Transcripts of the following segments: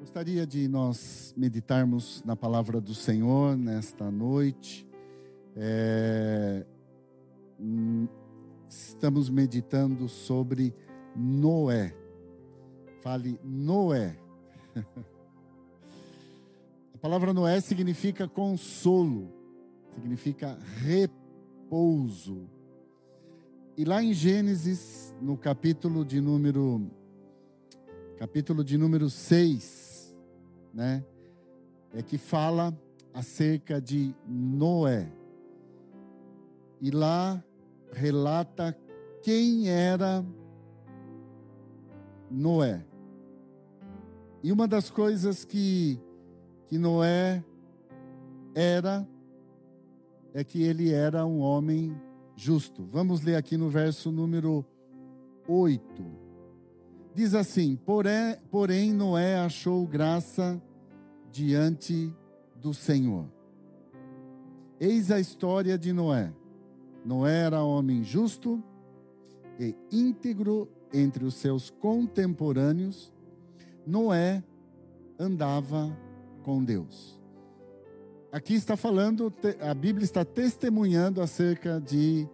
Gostaria de nós meditarmos na palavra do Senhor nesta noite. É, hum, estamos meditando sobre Noé. Fale Noé. A palavra Noé significa consolo, significa repouso. E lá em Gênesis, no capítulo de número capítulo de número 6, né? É que fala acerca de Noé. E lá relata quem era Noé. E uma das coisas que, que Noé era, é que ele era um homem justo. Vamos ler aqui no verso número 8. Diz assim: porém, porém Noé achou graça diante do Senhor. Eis a história de Noé. Noé era homem justo e íntegro entre os seus contemporâneos. Noé andava com Deus. Aqui está falando, a Bíblia está testemunhando acerca de,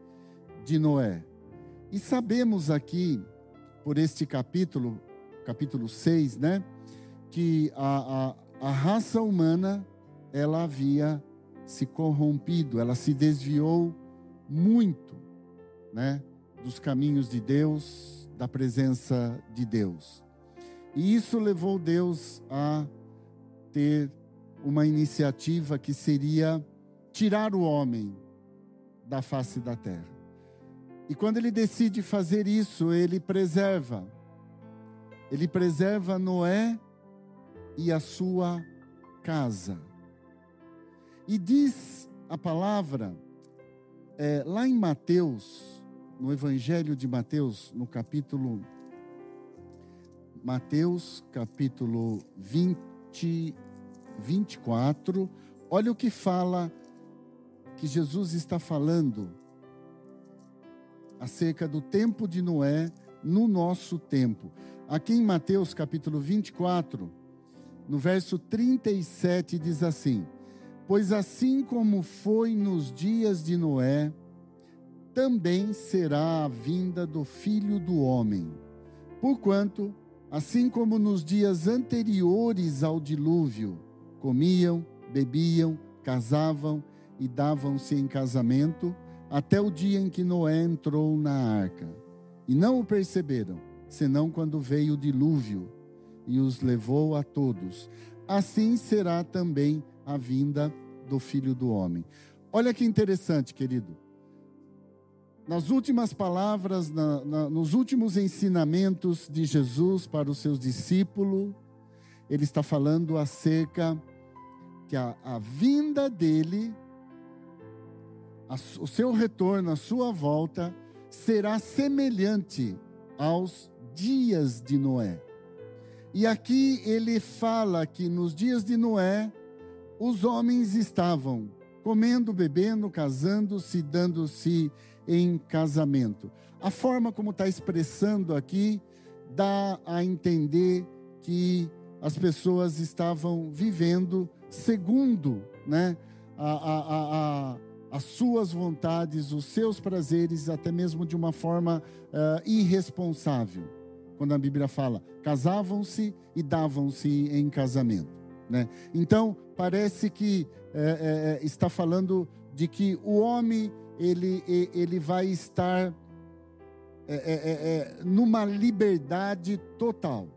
de Noé. E sabemos aqui por este capítulo, capítulo 6, né? Que a, a, a raça humana, ela havia se corrompido, ela se desviou muito, né? Dos caminhos de Deus, da presença de Deus. E isso levou Deus a ter uma iniciativa que seria tirar o homem da face da terra. E quando ele decide fazer isso, ele preserva. Ele preserva Noé e a sua casa. E diz a palavra, é, lá em Mateus, no Evangelho de Mateus, no capítulo. Mateus, capítulo 20, 24. Olha o que fala, que Jesus está falando acerca do tempo de Noé no nosso tempo. Aqui em Mateus capítulo 24, no verso 37 diz assim: Pois assim como foi nos dias de Noé, também será a vinda do filho do homem. Porquanto, assim como nos dias anteriores ao dilúvio, comiam, bebiam, casavam e davam-se em casamento, até o dia em que Noé entrou na arca. E não o perceberam, senão quando veio o dilúvio e os levou a todos. Assim será também a vinda do filho do homem. Olha que interessante, querido. Nas últimas palavras, na, na, nos últimos ensinamentos de Jesus para os seus discípulos, ele está falando acerca que a, a vinda dele o seu retorno, a sua volta, será semelhante aos dias de Noé. E aqui ele fala que nos dias de Noé, os homens estavam comendo, bebendo, casando-se, dando-se em casamento. A forma como está expressando aqui dá a entender que as pessoas estavam vivendo segundo né, a, a, a, as suas vontades, os seus prazeres, até mesmo de uma forma uh, irresponsável. Quando a Bíblia fala, casavam-se e davam-se em casamento. Né? Então, parece que é, é, está falando de que o homem ele, ele vai estar é, numa liberdade total.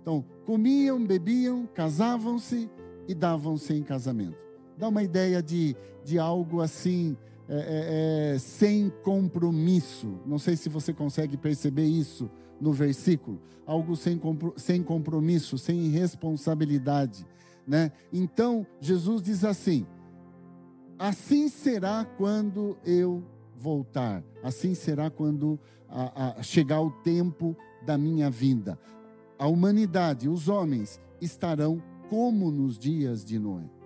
Então, comiam, bebiam, casavam-se e davam-se em casamento dá uma ideia de, de algo assim, é, é, é, sem compromisso. Não sei se você consegue perceber isso no versículo. Algo sem, sem compromisso, sem responsabilidade. Né? Então, Jesus diz assim: Assim será quando eu voltar, assim será quando a, a chegar o tempo da minha vinda. A humanidade, os homens, estarão como nos dias de Noé.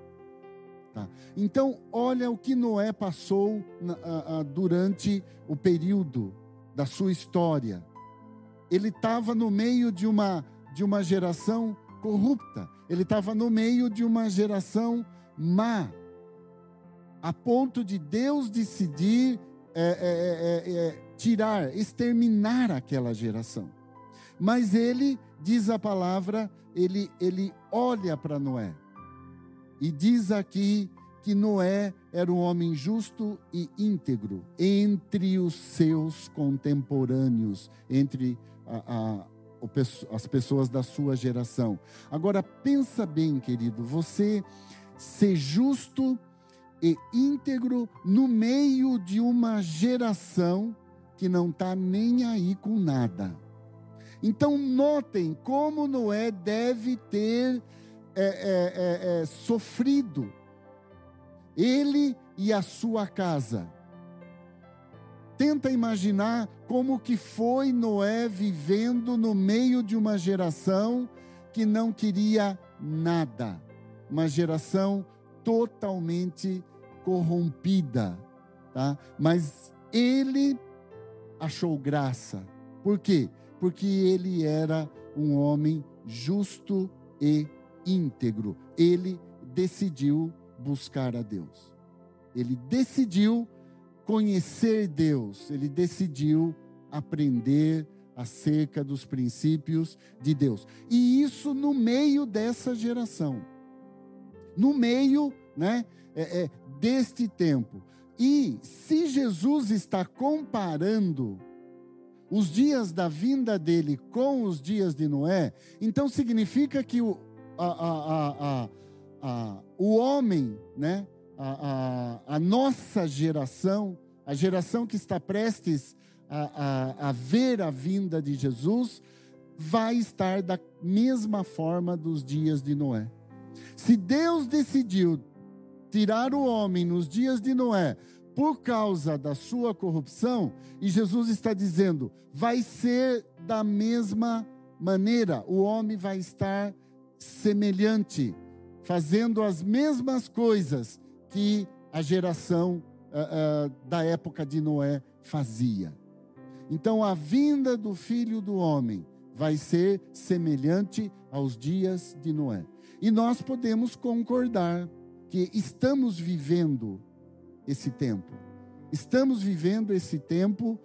Tá? Então, olha o que Noé passou na, a, a, durante o período da sua história. Ele estava no meio de uma, de uma geração corrupta. Ele estava no meio de uma geração má, a ponto de Deus decidir é, é, é, é tirar, exterminar aquela geração. Mas ele, diz a palavra, ele, ele olha para Noé. E diz aqui que Noé era um homem justo e íntegro entre os seus contemporâneos, entre a, a, as pessoas da sua geração. Agora, pensa bem, querido, você ser justo e íntegro no meio de uma geração que não está nem aí com nada. Então, notem como Noé deve ter é, é, é, é sofrido ele e a sua casa. Tenta imaginar como que foi Noé vivendo no meio de uma geração que não queria nada, uma geração totalmente corrompida, tá? Mas ele achou graça. Por quê? Porque ele era um homem justo e íntegro. Ele decidiu buscar a Deus. Ele decidiu conhecer Deus, ele decidiu aprender acerca dos princípios de Deus. E isso no meio dessa geração, no meio né, é, é, deste tempo. E se Jesus está comparando os dias da vinda dele com os dias de Noé, então significa que o, a, a, a, a, o homem, né, a, a, a, nossa geração, a geração que está prestes a, a, a ver a vinda de Jesus, vai estar da mesma forma dos dias de Noé. Se Deus decidiu tirar o homem nos dias de Noé por causa da sua corrupção, e Jesus está dizendo, vai ser da mesma maneira, o homem vai estar semelhante fazendo as mesmas coisas que a geração uh, uh, da época de Noé fazia. Então, a vinda do filho do homem vai ser semelhante aos dias de Noé. E nós podemos concordar que estamos vivendo esse tempo. Estamos vivendo esse tempo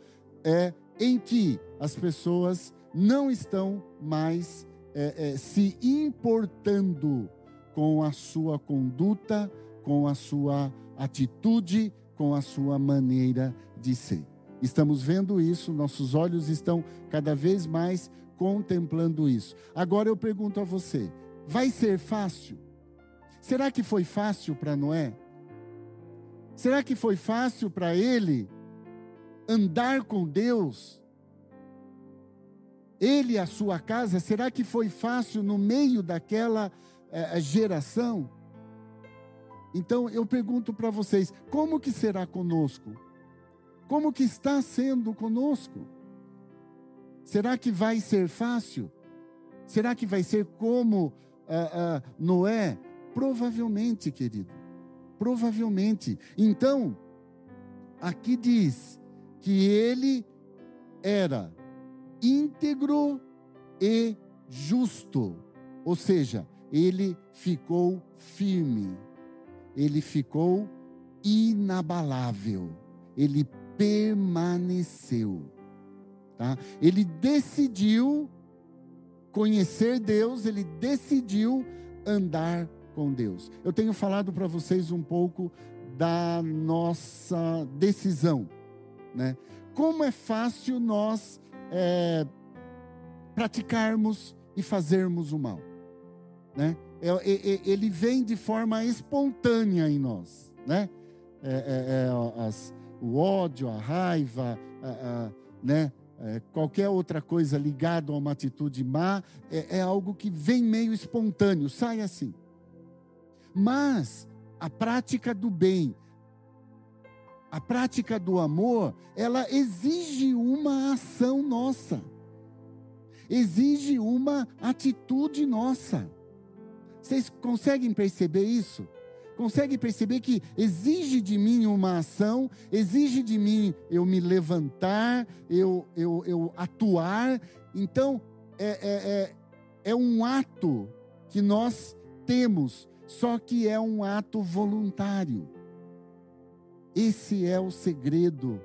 é, em que as pessoas não estão mais é, é, se importando com a sua conduta, com a sua atitude, com a sua maneira de ser. Estamos vendo isso, nossos olhos estão cada vez mais contemplando isso. Agora eu pergunto a você: vai ser fácil? Será que foi fácil para Noé? Será que foi fácil para ele andar com Deus? Ele e a sua casa, será que foi fácil no meio daquela é, geração. Então eu pergunto para vocês, como que será conosco? Como que está sendo conosco? Será que vai ser fácil? Será que vai ser como uh, Noé? Provavelmente, querido. Provavelmente. Então, aqui diz que ele era íntegro e justo. Ou seja, ele ficou firme, ele ficou inabalável, ele permaneceu. Tá? Ele decidiu conhecer Deus, ele decidiu andar com Deus. Eu tenho falado para vocês um pouco da nossa decisão, né? Como é fácil nós é, praticarmos e fazermos o mal né? É, é, é, ele vem de forma espontânea em nós, né? É, é, as, o ódio, a raiva, a, a, né? qualquer outra coisa ligada a uma atitude má é, algo que vem meio espontâneo, sai assim. Mas a prática do bem, a prática do amor, ela exige uma ação nossa, exige uma atitude nossa. Vocês conseguem perceber isso? Conseguem perceber que exige de mim uma ação, exige de mim eu me levantar, eu, eu, eu atuar. Então, é, é, é, é um ato que nós temos, só que é um ato voluntário. Esse é o segredo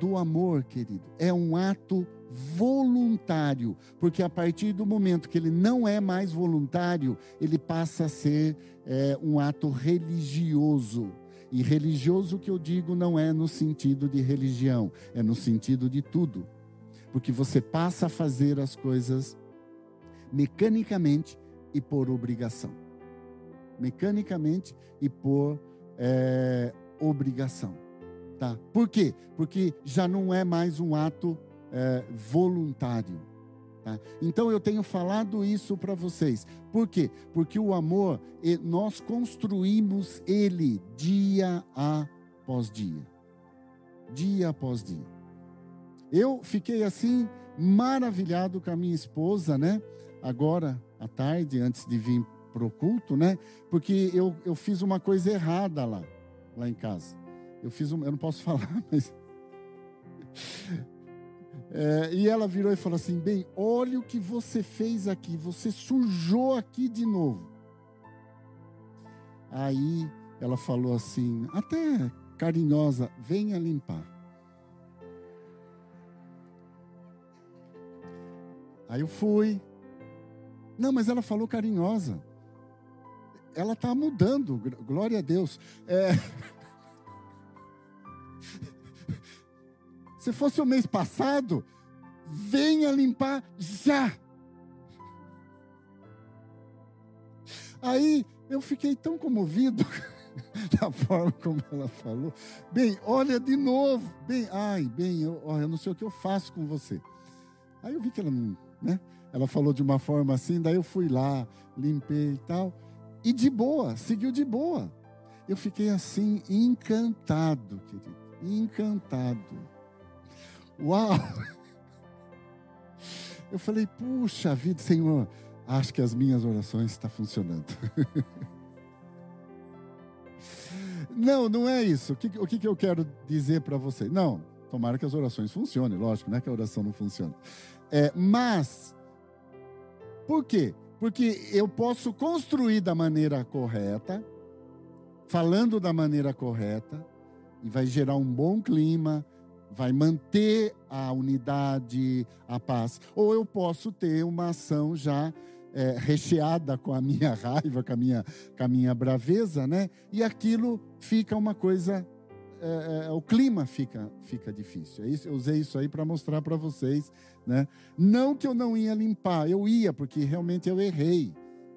do amor, querido. É um ato voluntário, porque a partir do momento que ele não é mais voluntário, ele passa a ser é, um ato religioso. E religioso que eu digo não é no sentido de religião, é no sentido de tudo. Porque você passa a fazer as coisas mecanicamente e por obrigação. Mecanicamente e por é, obrigação. Tá? Por quê? Porque já não é mais um ato é, voluntário. Tá? Então eu tenho falado isso para vocês. Por quê? Porque o amor, nós construímos ele dia após dia. Dia após dia. Eu fiquei assim, maravilhado com a minha esposa, né? Agora, à tarde, antes de vir para o culto, né? Porque eu, eu fiz uma coisa errada lá, lá em casa. Eu fiz um, eu não posso falar, mas é, e ela virou e falou assim: Bem, olha o que você fez aqui, você sujou aqui de novo. Aí ela falou assim, até carinhosa: Venha limpar. Aí eu fui. Não, mas ela falou carinhosa. Ela está mudando, glória a Deus. É... Se fosse o mês passado, venha limpar já. Aí eu fiquei tão comovido da forma como ela falou. Bem, olha de novo. Bem, ai, bem, eu, eu não sei o que eu faço com você. Aí eu vi que ela não, né? Ela falou de uma forma assim, daí eu fui lá, limpei e tal. E de boa, seguiu de boa. Eu fiquei assim, encantado, querido. Encantado. Uau! Eu falei, puxa vida, Senhor, acho que as minhas orações estão funcionando. não, não é isso. O que, o que eu quero dizer para você? Não, tomara que as orações funcionem, lógico, não é que a oração não funcione. É, mas, por quê? Porque eu posso construir da maneira correta, falando da maneira correta, e vai gerar um bom clima, vai manter a unidade, a paz. Ou eu posso ter uma ação já é, recheada com a minha raiva, com a minha, com a minha braveza, né? E aquilo fica uma coisa. É, é, o clima fica, fica difícil. É isso, eu usei isso aí para mostrar para vocês. Né? Não que eu não ia limpar, eu ia, porque realmente eu errei.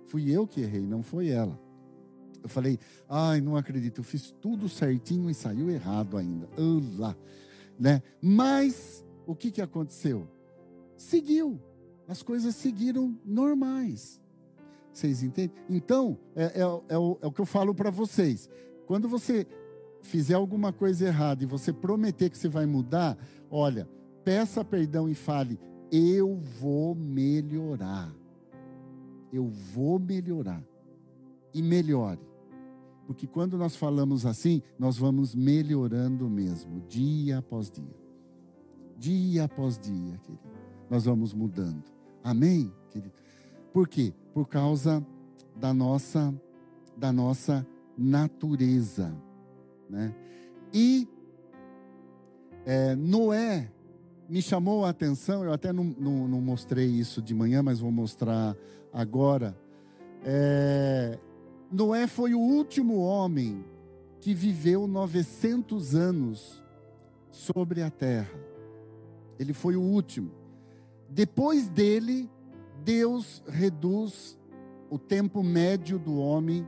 Fui eu que errei, não foi ela. Eu falei, ai, não acredito, eu fiz tudo certinho e saiu errado ainda. Olá né? Mas o que, que aconteceu? Seguiu. As coisas seguiram normais. Vocês entendem? Então, é, é, é, o, é o que eu falo para vocês. Quando você fizer alguma coisa errada e você prometer que você vai mudar, olha, peça perdão e fale: Eu vou melhorar. Eu vou melhorar. E melhore. Porque quando nós falamos assim, nós vamos melhorando mesmo, dia após dia. Dia após dia, querido. Nós vamos mudando. Amém, querido? Por quê? Por causa da nossa da nossa natureza, né? E é, Noé me chamou a atenção, eu até não, não, não, mostrei isso de manhã, mas vou mostrar agora. É, Noé foi o último homem que viveu 900 anos sobre a terra. Ele foi o último. Depois dele, Deus reduz o tempo médio do homem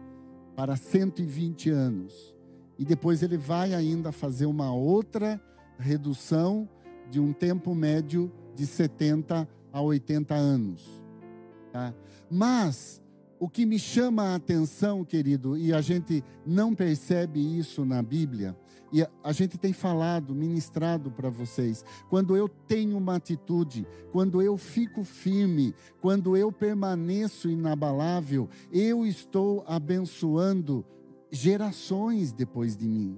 para 120 anos. E depois ele vai ainda fazer uma outra redução de um tempo médio de 70 a 80 anos. Tá? Mas o que me chama a atenção, querido, e a gente não percebe isso na Bíblia, e a gente tem falado, ministrado para vocês, quando eu tenho uma atitude, quando eu fico firme, quando eu permaneço inabalável, eu estou abençoando gerações depois de mim.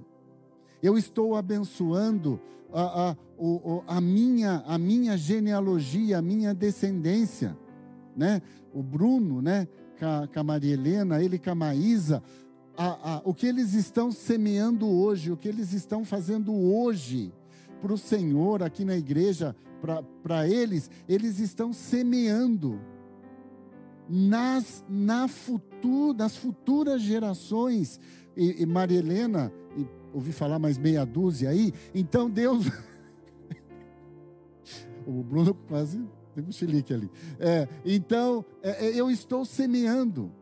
Eu estou abençoando a, a, a, minha, a minha genealogia, a minha descendência. Né? O Bruno, né? com a Maria Helena, ele com a Maísa, a, a, o que eles estão semeando hoje, o que eles estão fazendo hoje para o Senhor aqui na igreja, para eles, eles estão semeando nas, na futuro, nas futuras gerações. E, e Maria Helena, e, ouvi falar mais meia dúzia aí, então Deus. o Bruno quase tem um chilique ali. É, então, é, é, eu estou semeando.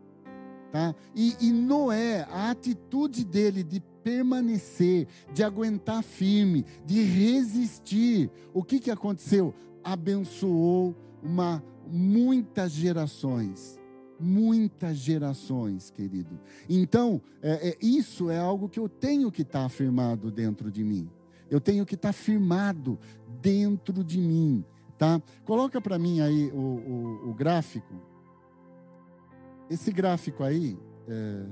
Tá? E, e Noé, a atitude dele de permanecer, de aguentar firme, de resistir, o que, que aconteceu? Abençoou uma, muitas gerações. Muitas gerações, querido. Então, é, é, isso é algo que eu tenho que estar tá afirmado dentro de mim. Eu tenho que estar tá firmado dentro de mim. Tá? Coloca para mim aí o, o, o, gráfico. Esse gráfico aí, é,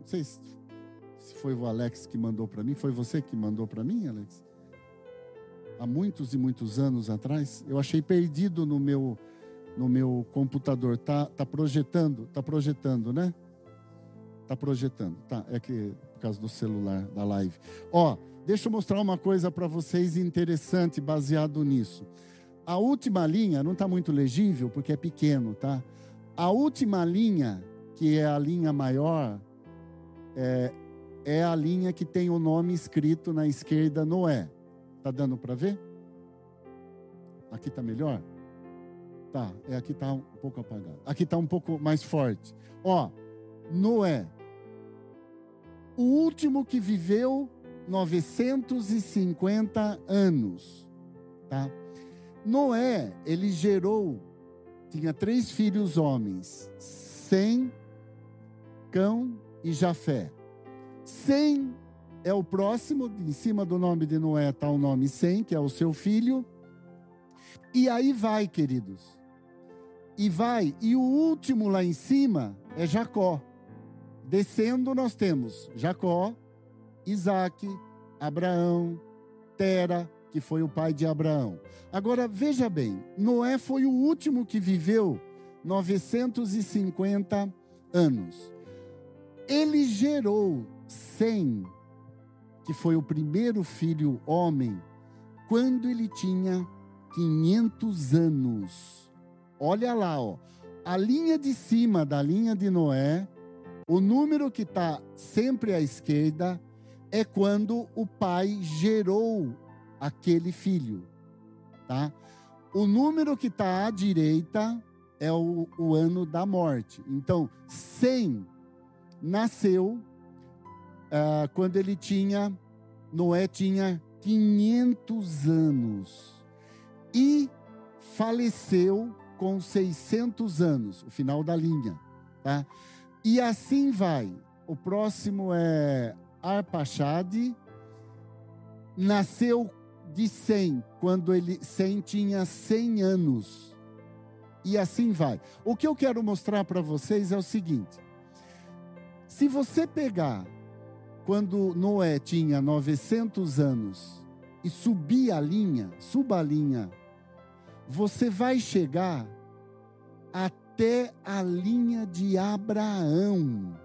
não sei se, se foi o Alex que mandou para mim. Foi você que mandou para mim, Alex? Há muitos e muitos anos atrás, eu achei perdido no meu no meu computador. Tá, tá projetando, tá projetando, né? Tá projetando. Tá, é que por causa do celular da live. Ó, deixa eu mostrar uma coisa para vocês interessante baseado nisso. A última linha não está muito legível porque é pequeno, tá? A última linha, que é a linha maior, é, é a linha que tem o nome escrito na esquerda Noé. Tá dando para ver? Aqui está melhor? Tá, é aqui está um pouco apagado. Aqui está um pouco mais forte. Ó, Noé, o último que viveu 950 anos, tá? Noé, ele gerou, tinha três filhos homens, Sem, Cão e Jafé. Sem é o próximo, em cima do nome de Noé está o nome Sem, que é o seu filho. E aí vai, queridos. E vai, e o último lá em cima é Jacó. Descendo nós temos Jacó, Isaac, Abraão, Tera, que foi o pai de Abraão. Agora veja bem, Noé foi o último que viveu 950 anos. Ele gerou Sem, que foi o primeiro filho homem, quando ele tinha 500 anos. Olha lá, ó. A linha de cima da linha de Noé, o número que está sempre à esquerda, é quando o pai gerou aquele filho, tá? O número que está à direita é o, o, ano da morte. Então, 100 nasceu uh, quando ele tinha, Noé tinha 500 anos e faleceu com 600 anos, o final da linha, tá? E assim vai. O próximo é Arpachade, nasceu de 100, quando ele 100 tinha 100 anos. E assim vai. O que eu quero mostrar para vocês é o seguinte: se você pegar quando Noé tinha 900 anos e subir a linha, suba a linha, você vai chegar até a linha de Abraão.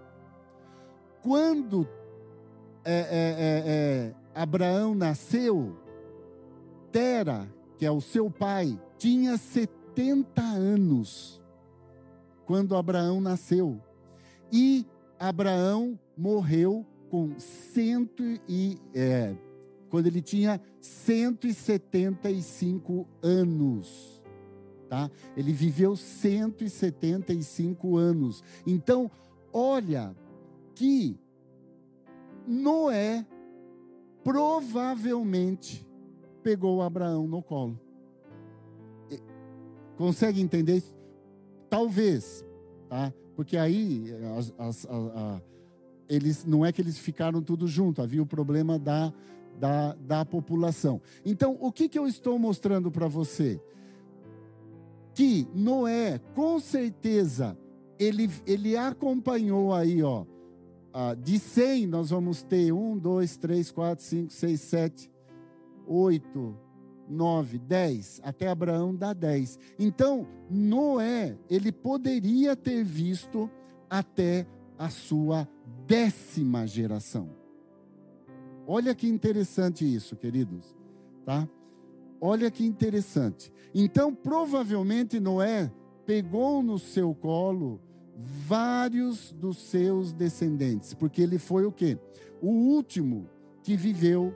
Quando é, é, é, é Abraão nasceu, Tera, que é o seu pai, tinha 70 anos quando Abraão nasceu. E Abraão morreu com cento e é, quando ele tinha 175 anos, tá? Ele viveu 175 anos. Então, olha que Noé provavelmente pegou Abraão no colo. Consegue entender isso? Talvez, tá? Porque aí as, as, a, a, eles não é que eles ficaram tudo junto, havia o problema da, da, da população. Então, o que, que eu estou mostrando para você? Que Noé, com certeza, ele, ele acompanhou aí, ó. de 100, nós vamos ter 1, 2, 3, 4, 5, 6, 7, 8, 9, 10, até Abraão dá 10. Então, Noé, ele poderia ter visto até a sua décima geração. Olha que interessante isso, queridos, tá? Olha que interessante. Então, provavelmente Noé pegou no seu colo vários dos seus descendentes, porque ele foi o quê? O último que viveu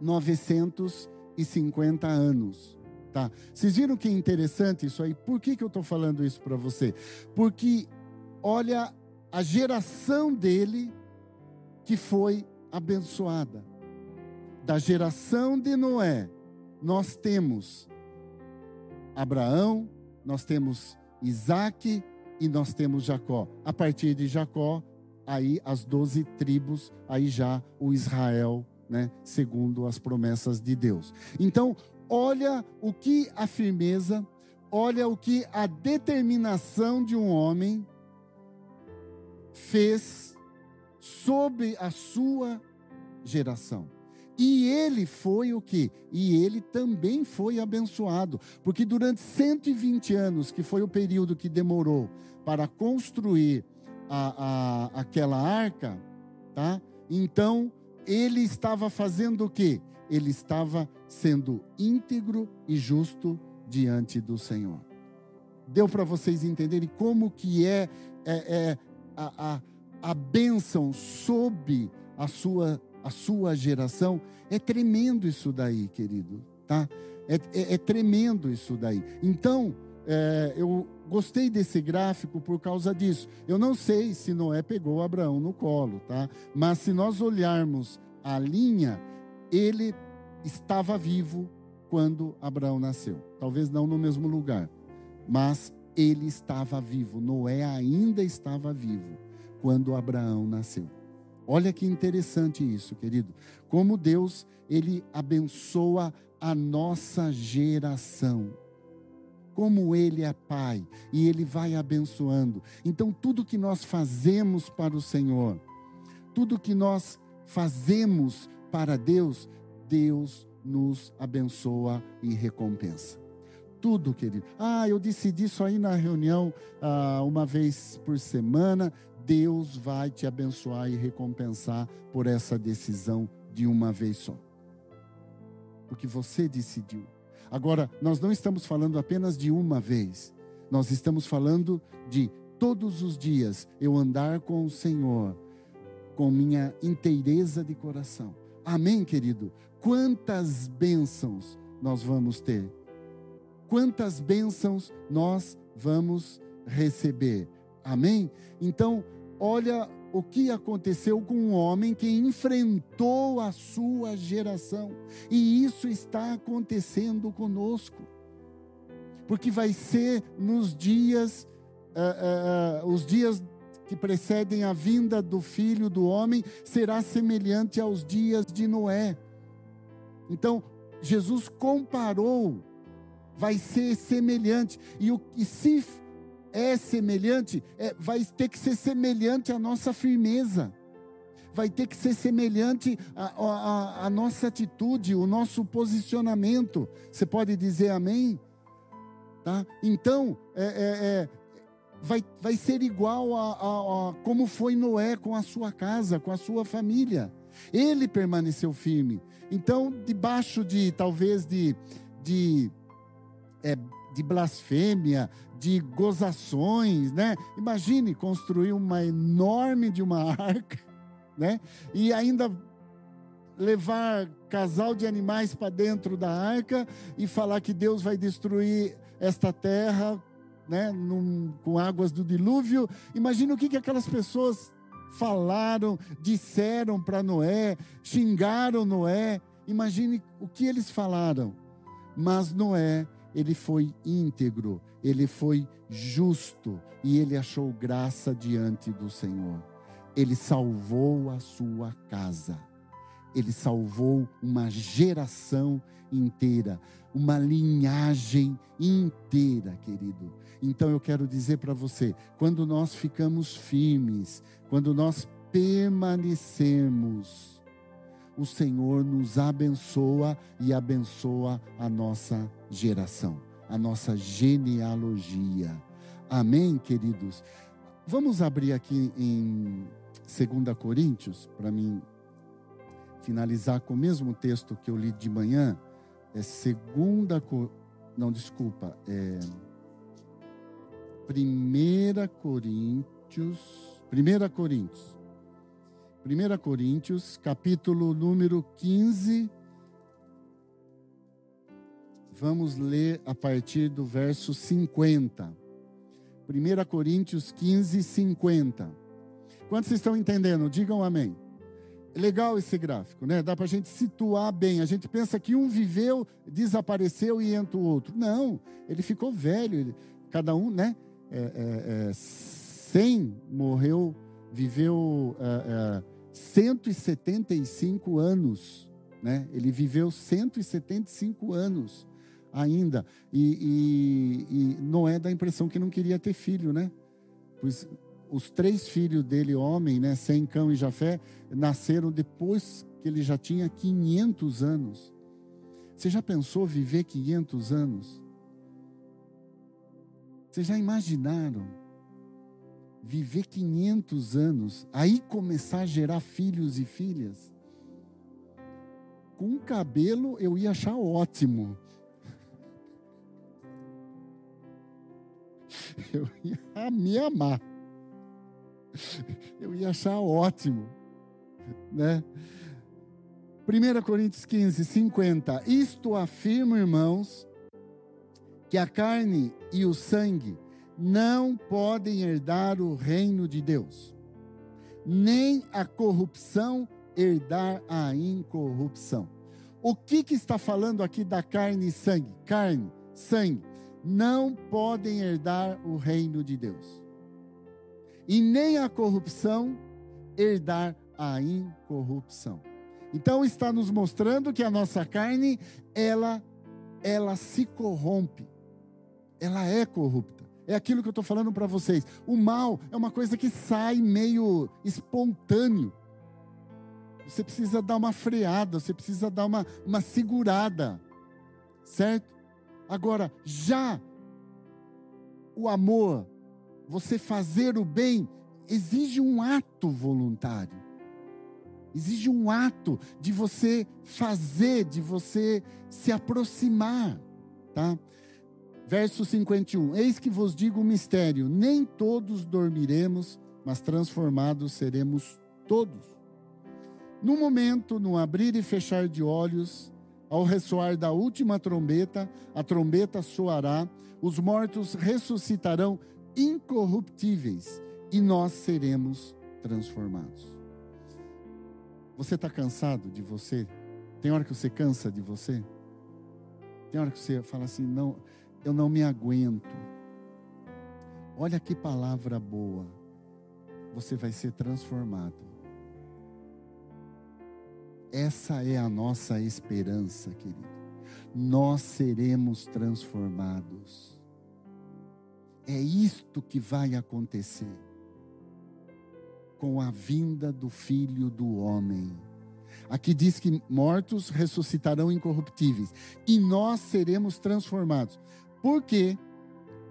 950 anos. Tá? Vocês viram que interessante isso aí? Por que, que eu estou falando isso para você? Porque olha a geração dele que foi abençoada. Da geração de Noé, nós temos Abraão, nós temos Isaac e nós temos Jacó. A partir de Jacó, aí as doze tribos, aí já o Israel, né, segundo as promessas de Deus. Então, olha o que a firmeza, olha o que a determinação de um homem fez sob a sua geração. E ele foi o que? E ele também foi abençoado, porque durante 120 anos, que foi o período que demorou para construir a, a, aquela arca, tá? Então, ele estava fazendo o que? Ele estava sendo íntegro e justo diante do Senhor. Deu para vocês entenderem como que é, é, é a, a, a bênção sob a sua, a sua geração? É tremendo isso daí, querido, tá? É, é, é tremendo isso daí. Então, é, eu gostei desse gráfico por causa disso. Eu não sei se Noé pegou Abraão no colo, tá? Mas se nós olharmos a linha, ele estava vivo quando Abraão nasceu. Talvez não no mesmo lugar, mas ele estava vivo. Noé ainda estava vivo quando Abraão nasceu. Olha que interessante isso, querido. Como Deus, ele abençoa a nossa geração como Ele é Pai e Ele vai abençoando. Então, tudo que nós fazemos para o Senhor, tudo que nós fazemos para Deus, Deus nos abençoa e recompensa. Tudo, querido. Ah, eu decidi isso aí na reunião ah, uma vez por semana. Deus vai te abençoar e recompensar por essa decisão de uma vez só. Porque você decidiu. Agora, nós não estamos falando apenas de uma vez, nós estamos falando de todos os dias eu andar com o Senhor, com minha inteireza de coração. Amém, querido? Quantas bênçãos nós vamos ter? Quantas bênçãos nós vamos receber? Amém? Então, olha o que aconteceu com um homem que enfrentou a sua geração. E isso está acontecendo conosco. Porque vai ser nos dias, uh, uh, os dias que precedem a vinda do filho do homem, será semelhante aos dias de Noé. Então, Jesus comparou, vai ser semelhante. E, o, e se é semelhante, é, vai ter que ser semelhante à nossa firmeza, vai ter que ser semelhante à, nossa atitude, o nosso posicionamento. Você pode dizer amém? Tá? Então, é, é, é vai, vai ser igual a, a, a como foi Noé com a sua casa, com a sua família. Ele permaneceu firme. Então, debaixo de talvez de, de, é, de blasfêmia, de gozações, né? Imagine construir uma enorme de uma arca, né? E ainda levar casal de animais para dentro da arca e falar que Deus vai destruir esta terra, né? Num, com águas do dilúvio. Imagine o que, que aquelas pessoas falaram, disseram para Noé, xingaram Noé. Imagine o que eles falaram. Mas Noé ele foi íntegro, ele foi justo e ele achou graça diante do Senhor. Ele salvou a sua casa. Ele salvou uma geração inteira, uma linhagem inteira, querido. Então eu quero dizer para você, quando nós ficamos firmes, quando nós permanecemos, o Senhor nos abençoa e abençoa a nossa geração, a nossa genealogia. Amém, queridos? Vamos abrir aqui em 2 Coríntios, para mim finalizar com o mesmo texto que eu li de manhã. É segunda, não, desculpa, é Primeira Coríntios, Primeira Coríntios, Primeira Coríntios, capítulo número 15. Vamos ler a partir do verso 50. 1 Coríntios 15, 50. Quantos estão entendendo? Digam amém. Legal esse gráfico, né? Dá para a gente situar bem. A gente pensa que um viveu, desapareceu e entra o outro. Não, ele ficou velho. Cada um, né? É, é, é, 100 morreu, viveu é, é, 175 anos, né? Ele viveu 175 anos ainda. E, e, e Noé dá a impressão que não queria ter filho, né? Pois os três filhos dele, homem, né, Sem, Cão e Jafé, nasceram depois que ele já tinha 500 anos. Você já pensou viver 500 anos? Vocês já imaginaram viver 500 anos, aí começar a gerar filhos e filhas? Com cabelo eu ia achar ótimo. eu ia me amar. Eu ia achar ótimo, né? 1 Coríntios 15, 50. Isto afirma, irmãos, que a carne e o sangue não podem herdar o reino de Deus, nem a corrupção herdar a incorrupção. O que, que está falando aqui da carne e sangue? Carne, sangue não podem herdar o reino de Deus. E nem a corrupção herdar a incorrupção. Então está nos mostrando que a nossa carne, ela ela se corrompe. Ela é corrupta. É aquilo que eu estou falando para vocês. O mal é uma coisa que sai meio espontâneo. Você precisa dar uma freada, você precisa dar uma, uma segurada. Certo? Agora, já o amor, você fazer o bem, exige um ato voluntário. Exige um ato de você fazer, de você se aproximar, tá? Verso 51. Eis que vos digo um mistério: nem todos dormiremos, mas transformados seremos todos. No momento, no abrir e fechar de olhos, ao ressoar da última trombeta, a trombeta soará, os mortos ressuscitarão incorruptíveis e nós seremos transformados. Você está cansado de você? Tem hora que você cansa de você? Tem hora que você fala assim: não, eu não me aguento. Olha que palavra boa. Você vai ser transformado. Essa é a nossa esperança, querido. Nós seremos transformados. É isto que vai acontecer com a vinda do Filho do Homem. Aqui diz que mortos ressuscitarão incorruptíveis e nós seremos transformados. Porque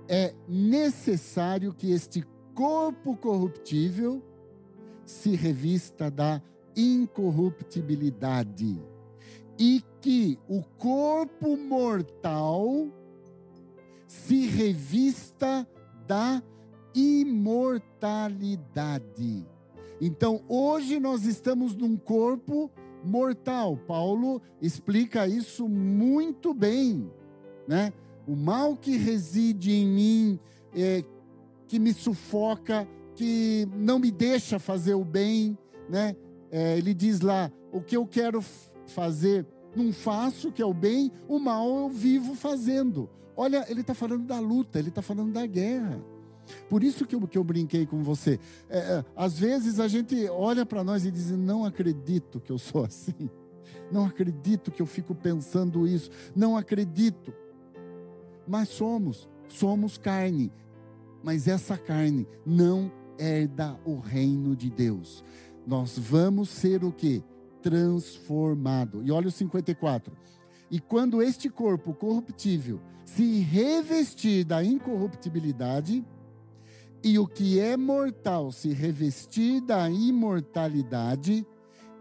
é necessário que este corpo corruptível se revista da incorruptibilidade e que o corpo mortal se revista da imortalidade. Então, hoje nós estamos num corpo mortal. Paulo explica isso muito bem, né? O mal que reside em mim, é, que me sufoca, que não me deixa fazer o bem, né? é, ele diz lá: o que eu quero fazer, não faço, que é o bem, o mal eu vivo fazendo. Olha, ele está falando da luta, ele está falando da guerra. Por isso que eu, que eu brinquei com você. É, é às vezes a gente olha para nós e diz: não acredito que eu sou assim. Não acredito que eu fico pensando isso. Não acredito. Mas somos, somos carne. Mas essa carne não herda o reino de Deus nós vamos ser o que? transformado. E olha o 54. E quando este corpo corruptível se revestir da incorruptibilidade, e o que é mortal se revestir da imortalidade,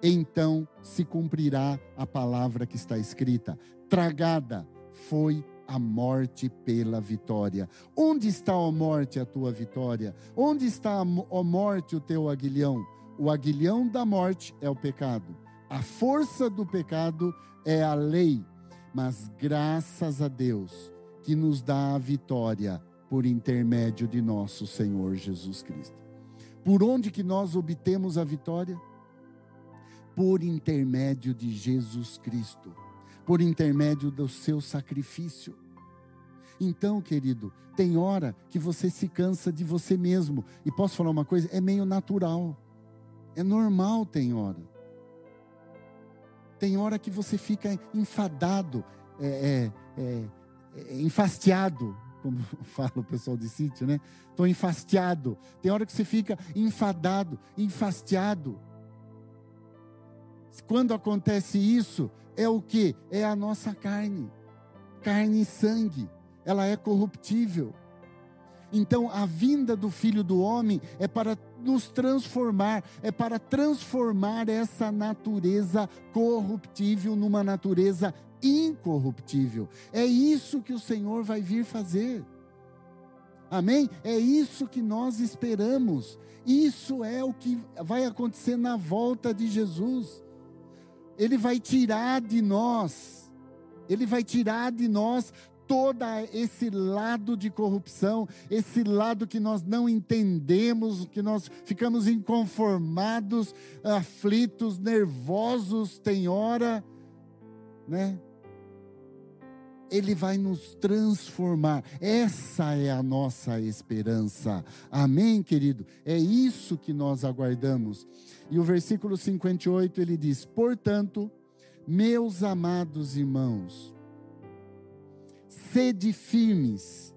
então se cumprirá a palavra que está escrita: tragada foi a morte pela vitória. Onde está, a morte, a tua vitória? Onde está, a morte, o teu aguilhão? O aguilhão da morte é o pecado. A força do pecado é a lei. Mas graças a Deus que nos dá a vitória por intermédio de nosso Senhor Jesus Cristo. Por onde que nós obtemos a vitória? Por intermédio de Jesus Cristo por intermédio do seu sacrifício. Então, querido, tem hora que você se cansa de você mesmo. E posso falar uma coisa? É meio natural. É normal, tem hora. Tem hora que você fica enfadado, é, é, é, é enfastiado, como fala o pessoal de sítio, né? Estou enfastiado. Tem hora que você fica enfadado, enfastiado. Quando acontece isso, é o que? É a nossa carne, carne e sangue, ela é corruptível. Então, a vinda do Filho do Homem é para nos transformar, é para transformar essa natureza corruptível numa natureza incorruptível. É isso que o Senhor vai vir fazer. Amém? É isso que nós esperamos. Isso é o que vai acontecer na volta de Jesus. Ele vai tirar de nós, Ele vai tirar de nós todo esse lado de corrupção, esse lado que nós não entendemos, que nós ficamos inconformados, aflitos, nervosos, tem hora, né? Ele vai nos transformar. Essa é a nossa esperança. Amém, querido? É isso que nós aguardamos. E o versículo 58 ele diz: Portanto, meus amados irmãos, sede firmes,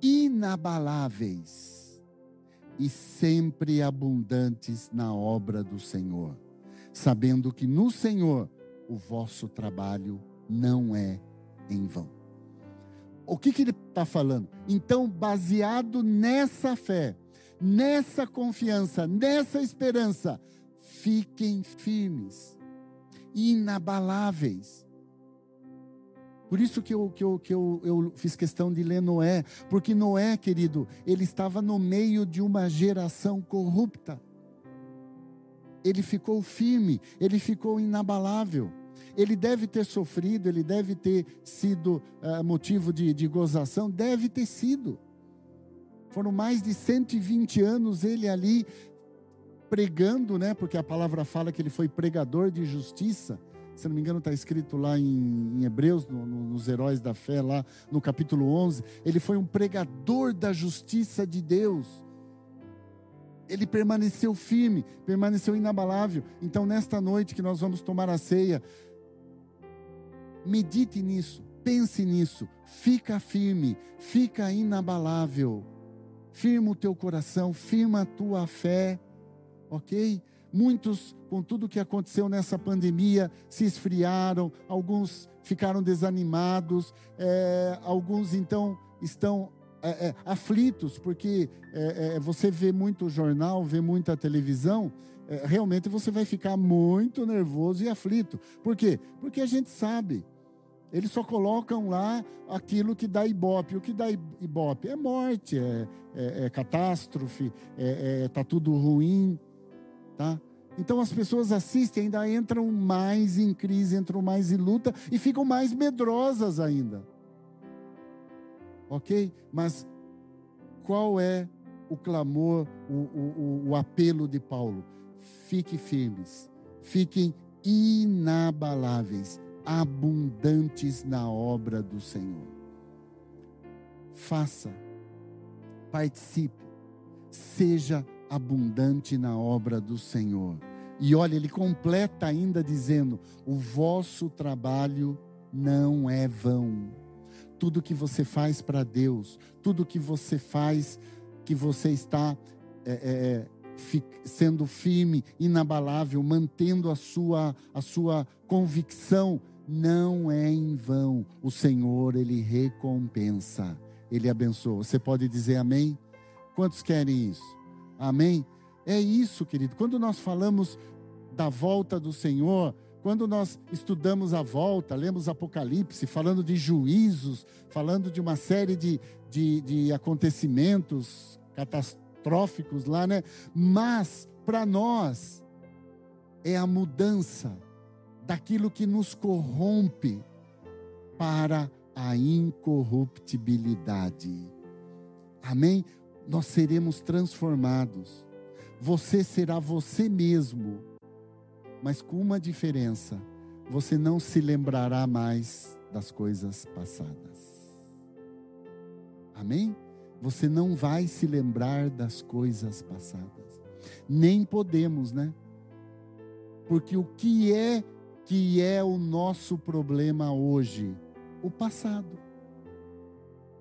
inabaláveis e sempre abundantes na obra do Senhor, sabendo que no Senhor o vosso trabalho não é em vão. O que, que ele está falando? Então, baseado nessa fé, nessa confiança, nessa esperança, fiquem firmes, inabaláveis. Por isso que, eu, que, eu, que eu, eu fiz questão de ler Noé, porque Noé, querido, ele estava no meio de uma geração corrupta. Ele ficou firme, ele ficou inabalável. Ele deve ter sofrido, ele deve ter sido uh, motivo de, de gozação, deve ter sido. Foram mais de 120 anos ele ali pregando, né? Porque a palavra fala que ele foi pregador de justiça. Se não me engano, está escrito lá em, em Hebreus, no, no, nos Heróis da Fé, lá no capítulo 11. Ele foi um pregador da justiça de Deus. Ele permaneceu firme, permaneceu inabalável. Então, nesta noite que nós vamos tomar a ceia, Medite nisso, pense nisso, fica firme, fica inabalável. Firma o teu coração, firma a tua fé, ok? Muitos, com tudo que aconteceu nessa pandemia, se esfriaram, alguns ficaram desanimados, é, alguns então estão é, é, aflitos, porque é, é, você vê muito jornal, vê muita televisão, é, realmente você vai ficar muito nervoso e aflito. Por quê? Porque a gente sabe eles só colocam lá aquilo que dá ibope. O que dá ibope é morte, é, é, é catástrofe, é, tá tudo ruim, tá? Então as pessoas assistem, ainda entram mais em crise, entram mais em luta e ficam mais medrosas ainda. Ok? Mas qual é o clamor, o, o, o apelo de Paulo? Fiquem firmes, fiquem inabaláveis abundantes na obra do Senhor. Faça, participe, seja abundante na obra do Senhor. E olha, ele completa ainda dizendo: o vosso trabalho não é vão. Tudo que você faz para Deus, tudo que você faz, que você está é, é, sendo firme, inabalável, mantendo a sua, a sua convicção, não é em vão. O Senhor, Ele recompensa, Ele abençoa. Você pode dizer amém? Quantos querem isso? Amém? É isso, querido. Quando nós falamos da volta do Senhor, quando nós estudamos a volta, lemos Apocalipse, falando de juízos, falando de uma série de, de, de acontecimentos catastróficos lá, né? Mas, para nós, é a mudança daquilo que nos corrompe para a incorruptibilidade. Amém? Nós seremos transformados. Você será você mesmo mas com uma diferença: você não se lembrará mais das coisas passadas. Amém? Você não vai se lembrar das coisas passadas. Nem podemos, né? Porque o que é que é o nosso problema hoje? O passado.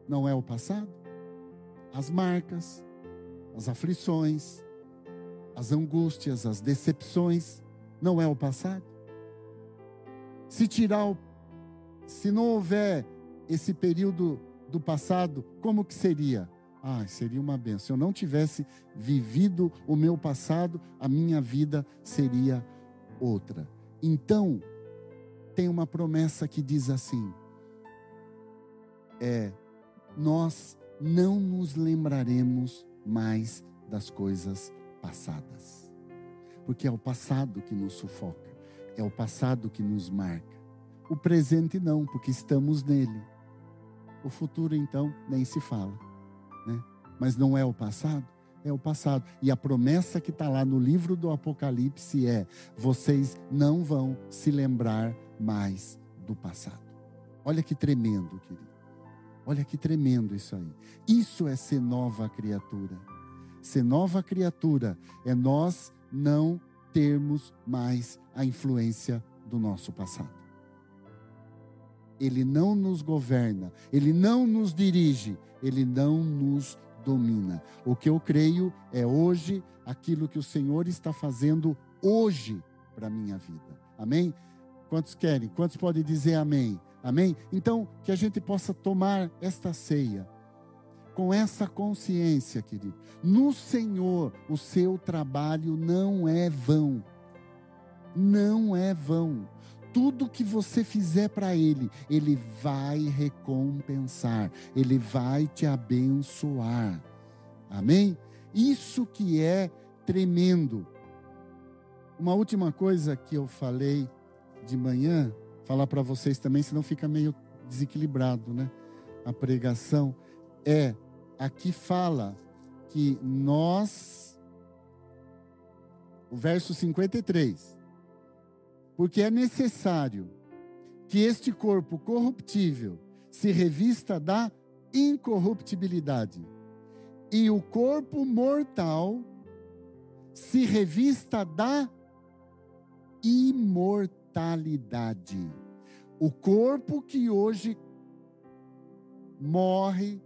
Não é o passado? As marcas, as aflições, as angústias, as decepções não é o passado? Se tirar o, se não houver esse período do passado, como que seria? Ah, seria uma benção. Se eu não tivesse vivido o meu passado, a minha vida seria outra. Então, tem uma promessa que diz assim: é, nós não nos lembraremos mais das coisas passadas porque é o passado que nos sufoca, é o passado que nos marca. O presente não, porque estamos nele. O futuro, então, nem se fala. Né? Mas não é o passado? É o passado. E a promessa que está lá no livro do Apocalipse é: vocês não vão se lembrar mais do passado. Olha que tremendo, querido. Olha que tremendo isso aí. Isso é ser nova criatura. Ser nova criatura é nós não termos mais a influência do nosso passado. Ele não nos governa, ele não nos dirige, ele não nos domina. O que eu creio é hoje aquilo que o Senhor está fazendo hoje para a minha vida. Amém? Quantos querem? Quantos podem dizer amém? Amém? Então, que a gente possa tomar esta ceia com essa consciência, querido. No Senhor, o seu trabalho não é vão. Não é vão. Tudo que você fizer para Ele, Ele vai recompensar, Ele vai te abençoar. Amém? Isso que é tremendo. Uma última coisa que eu falei de manhã, falar para vocês também, senão fica meio desequilibrado, né? A pregação é aqui fala que nós, o verso 53, porque é necessário que este corpo corruptível se revista da incorruptibilidade e o corpo mortal se revista da imortalidade. O corpo que hoje morre,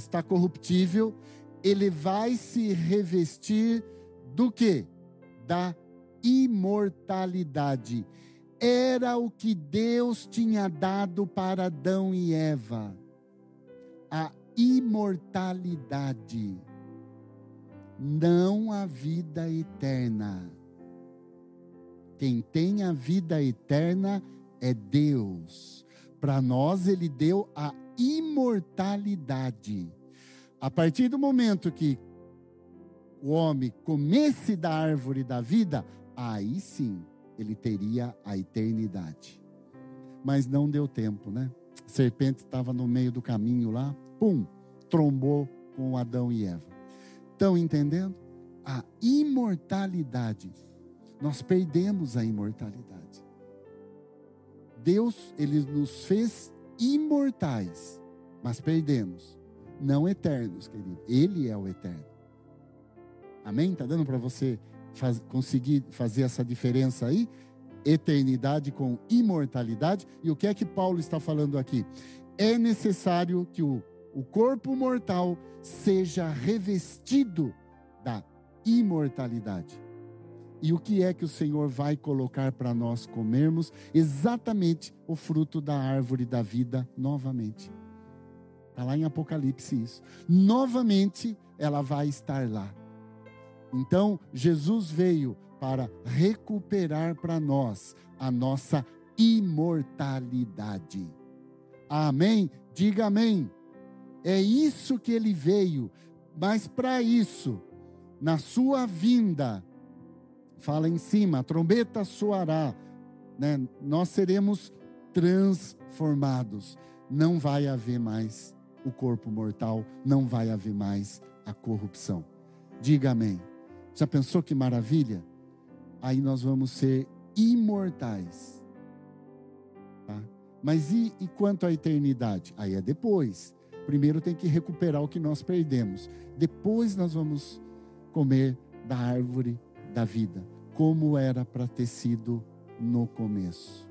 está corruptível, ele vai se revestir do que? Da imortalidade. Era o que Deus tinha dado para Adão e Eva. A imortalidade. Não a vida eterna. Quem tem a vida eterna é Deus. Para nós, Ele deu a imortalidade. A partir do momento que o homem comesse da árvore da vida, aí sim ele teria a eternidade. Mas não deu tempo, né? A serpente estava no meio do caminho lá, pum, trombou com Adão e Eva. Estão entendendo? A imortalidade. Nós perdemos a imortalidade. Deus, ele nos fez imortais, mas perdemos. Não eternos, querido. Ele é o eterno. Amém? Está dando para você faz, conseguir fazer essa diferença aí? Eternidade com imortalidade. E o que é que Paulo está falando aqui? É necessário que o, o corpo mortal seja revestido da imortalidade. E o que é que o Senhor vai colocar para nós comermos? Exatamente o fruto da árvore da vida novamente. Está lá em Apocalipse isso. Novamente ela vai estar lá. Então, Jesus veio para recuperar para nós a nossa imortalidade. Amém? Diga amém. É isso que ele veio, mas para isso, na sua vinda, fala em cima, a trombeta soará, né? nós seremos transformados. Não vai haver mais o corpo mortal, não vai haver mais a corrupção. Diga amém. Já pensou que maravilha? Aí nós vamos ser imortais. Tá? Mas e, e quanto à eternidade? Aí é depois. Primeiro tem que recuperar o que nós perdemos. Depois nós vamos comer da árvore da vida, como era para ter sido no começo.